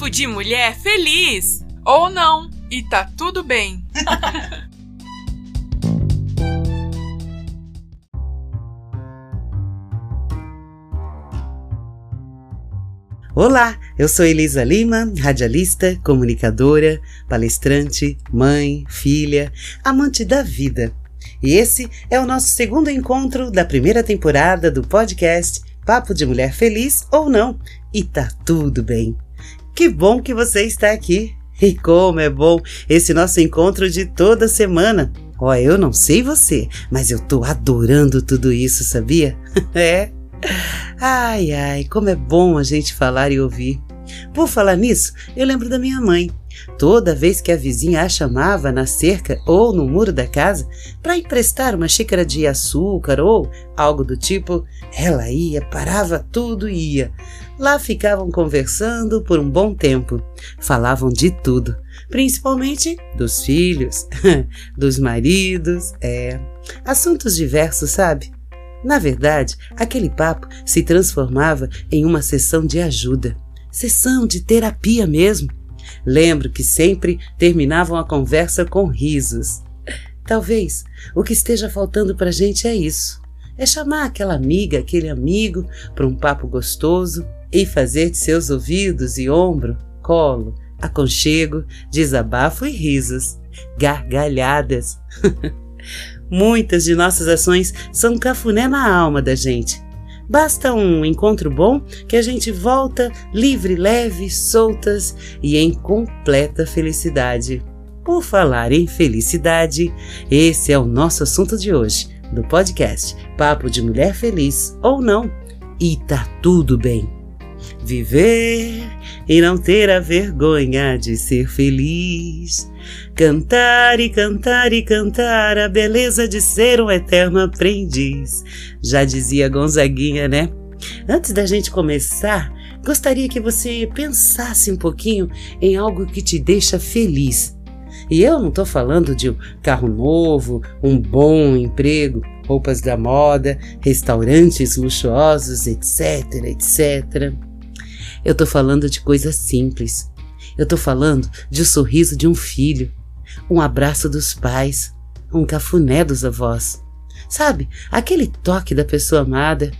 Papo de mulher feliz! Ou não, e tá tudo bem. Olá, eu sou Elisa Lima, radialista, comunicadora, palestrante, mãe, filha, amante da vida. E esse é o nosso segundo encontro da primeira temporada do podcast Papo de Mulher Feliz ou Não. E tá tudo bem. Que bom que você está aqui. E como é bom esse nosso encontro de toda semana. Ó, oh, eu não sei você, mas eu tô adorando tudo isso, sabia? é. Ai, ai, como é bom a gente falar e ouvir. Por falar nisso, eu lembro da minha mãe. Toda vez que a vizinha a chamava na cerca ou no muro da casa para emprestar uma xícara de açúcar ou algo do tipo, ela ia, parava tudo e ia. Lá ficavam conversando por um bom tempo. Falavam de tudo, principalmente dos filhos, dos maridos, é, assuntos diversos, sabe? Na verdade, aquele papo se transformava em uma sessão de ajuda, sessão de terapia mesmo. Lembro que sempre terminavam a conversa com risos. Talvez o que esteja faltando para a gente é isso: é chamar aquela amiga, aquele amigo para um papo gostoso e fazer de seus ouvidos e ombro colo, aconchego, desabafo e risos, gargalhadas. Muitas de nossas ações são cafuné na alma da gente. Basta um encontro bom que a gente volta livre, leve, soltas e em completa felicidade. Por falar em felicidade, esse é o nosso assunto de hoje, do podcast Papo de Mulher Feliz ou Não. E tá tudo bem. Viver e não ter a vergonha de ser feliz. Cantar e cantar e cantar a beleza de ser um eterno aprendiz. Já dizia Gonzaguinha, né? Antes da gente começar, gostaria que você pensasse um pouquinho em algo que te deixa feliz. E eu não estou falando de um carro novo, um bom emprego, roupas da moda, restaurantes luxuosos, etc, etc. Eu tô falando de coisas simples. Eu tô falando de um sorriso de um filho, um abraço dos pais, um cafuné dos avós. Sabe, aquele toque da pessoa amada.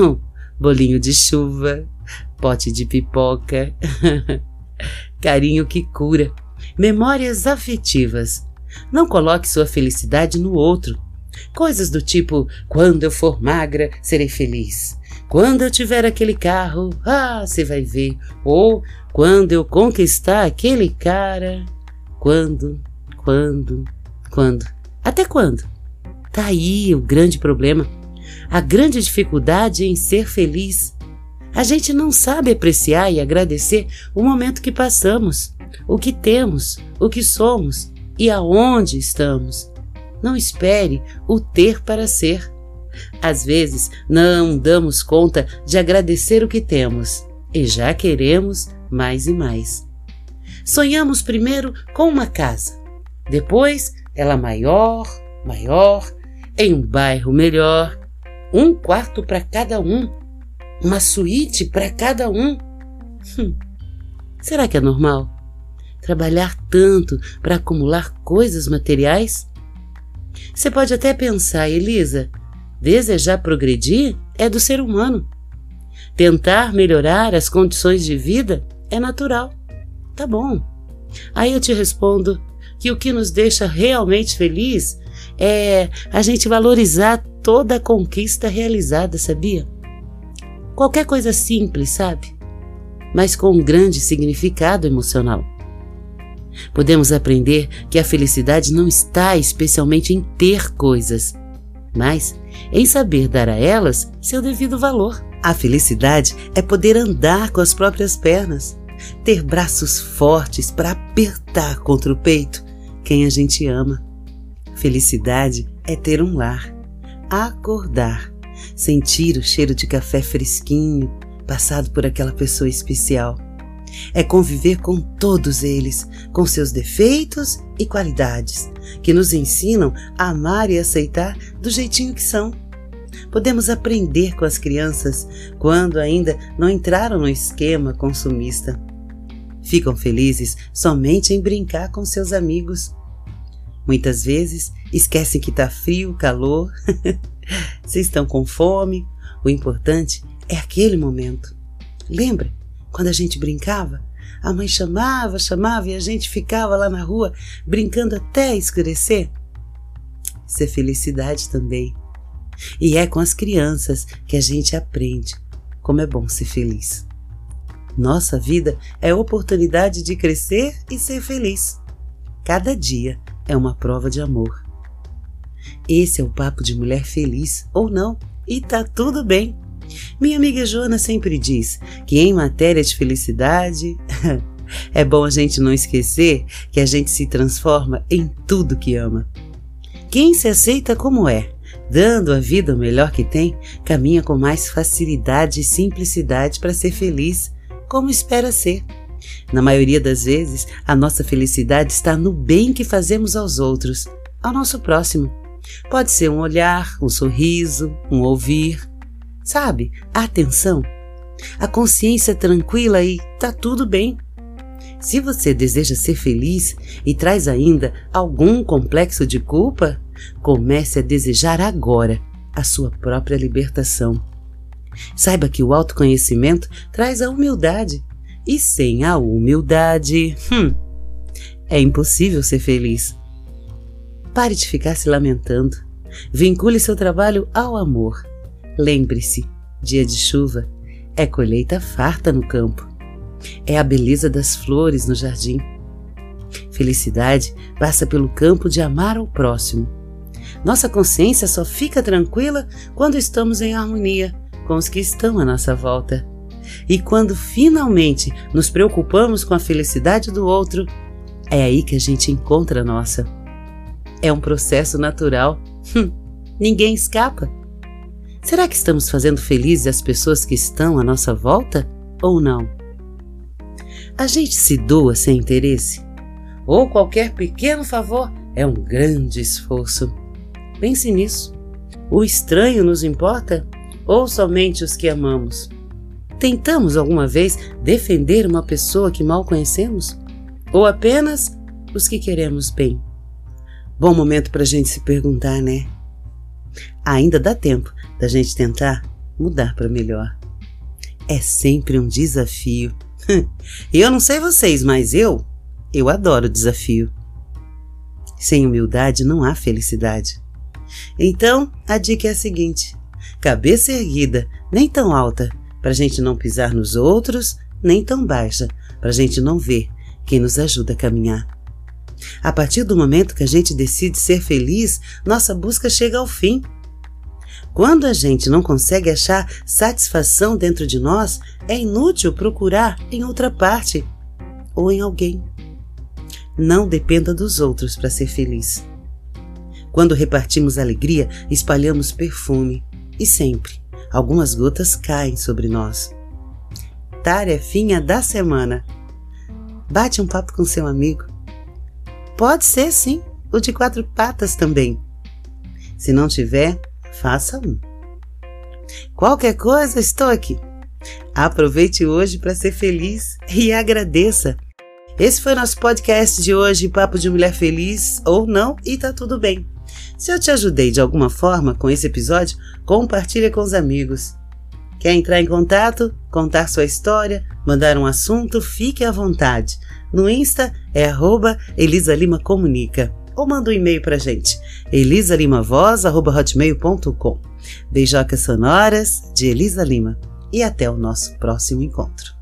Um bolinho de chuva, pote de pipoca, carinho que cura, memórias afetivas. Não coloque sua felicidade no outro. Coisas do tipo: quando eu for magra, serei feliz. Quando eu tiver aquele carro, ah, você vai ver. Ou quando eu conquistar aquele cara. Quando, quando, quando. Até quando? Tá aí o grande problema. A grande dificuldade em ser feliz. A gente não sabe apreciar e agradecer o momento que passamos, o que temos, o que somos e aonde estamos. Não espere o ter para ser. Às vezes não damos conta de agradecer o que temos e já queremos mais e mais. Sonhamos primeiro com uma casa, depois ela maior, maior, em um bairro melhor, um quarto para cada um, uma suíte para cada um. Hum, será que é normal? Trabalhar tanto para acumular coisas materiais? Você pode até pensar, Elisa, Desejar progredir é do ser humano. Tentar melhorar as condições de vida é natural. Tá bom. Aí eu te respondo que o que nos deixa realmente feliz é a gente valorizar toda a conquista realizada, sabia? Qualquer coisa simples, sabe? Mas com um grande significado emocional. Podemos aprender que a felicidade não está especialmente em ter coisas, mas em saber dar a elas seu devido valor. A felicidade é poder andar com as próprias pernas, ter braços fortes para apertar contra o peito quem a gente ama. Felicidade é ter um lar, acordar, sentir o cheiro de café fresquinho passado por aquela pessoa especial. É conviver com todos eles, com seus defeitos e qualidades, que nos ensinam a amar e aceitar do jeitinho que são. Podemos aprender com as crianças quando ainda não entraram no esquema consumista. ficam felizes somente em brincar com seus amigos. Muitas vezes esquecem que está frio, calor, se estão com fome. O importante é aquele momento. Lembra quando a gente brincava? A mãe chamava, chamava e a gente ficava lá na rua brincando até escurecer? Isso é felicidade também. E é com as crianças que a gente aprende como é bom ser feliz. Nossa vida é oportunidade de crescer e ser feliz. Cada dia é uma prova de amor. Esse é o papo de mulher feliz ou não, e tá tudo bem. Minha amiga Joana sempre diz que em matéria de felicidade, é bom a gente não esquecer que a gente se transforma em tudo que ama. Quem se aceita como é, dando a vida o melhor que tem, caminha com mais facilidade e simplicidade para ser feliz, como espera ser. Na maioria das vezes, a nossa felicidade está no bem que fazemos aos outros, ao nosso próximo. Pode ser um olhar, um sorriso, um ouvir, sabe? A atenção, a consciência tranquila e tá tudo bem. Se você deseja ser feliz e traz ainda algum complexo de culpa, comece a desejar agora a sua própria libertação. Saiba que o autoconhecimento traz a humildade, e sem a humildade, hum, é impossível ser feliz. Pare de ficar se lamentando. Vincule seu trabalho ao amor. Lembre-se: dia de chuva é colheita farta no campo. É a beleza das flores no jardim. Felicidade passa pelo campo de amar ao próximo. Nossa consciência só fica tranquila quando estamos em harmonia com os que estão à nossa volta. E quando finalmente nos preocupamos com a felicidade do outro, é aí que a gente encontra a nossa. É um processo natural. Ninguém escapa. Será que estamos fazendo felizes as pessoas que estão à nossa volta ou não? A gente se doa sem interesse? Ou qualquer pequeno favor é um grande esforço? Pense nisso. O estranho nos importa ou somente os que amamos? Tentamos alguma vez defender uma pessoa que mal conhecemos? Ou apenas os que queremos bem? Bom momento para a gente se perguntar, né? Ainda dá tempo da gente tentar mudar para melhor. É sempre um desafio. eu não sei vocês, mas eu, eu adoro desafio. Sem humildade não há felicidade. Então, a dica é a seguinte: cabeça erguida, nem tão alta, para a gente não pisar nos outros, nem tão baixa, para a gente não ver quem nos ajuda a caminhar. A partir do momento que a gente decide ser feliz, nossa busca chega ao fim. Quando a gente não consegue achar satisfação dentro de nós, é inútil procurar em outra parte ou em alguém. Não dependa dos outros para ser feliz. Quando repartimos alegria, espalhamos perfume e sempre algumas gotas caem sobre nós. Tarefinha da semana. Bate um papo com seu amigo. Pode ser sim, o de quatro patas também. Se não tiver, faça um. Qualquer coisa, estou aqui. Aproveite hoje para ser feliz e agradeça. Esse foi nosso podcast de hoje, Papo de Mulher Feliz ou não, e tá tudo bem. Se eu te ajudei de alguma forma com esse episódio, compartilhe com os amigos. Quer entrar em contato, contar sua história, mandar um assunto, fique à vontade. No Insta é arroba Elisa Lima Comunica. Ou manda um e-mail pra gente, elisalimavoz.hotmail.com. Beijocas sonoras de Elisa Lima. E até o nosso próximo encontro.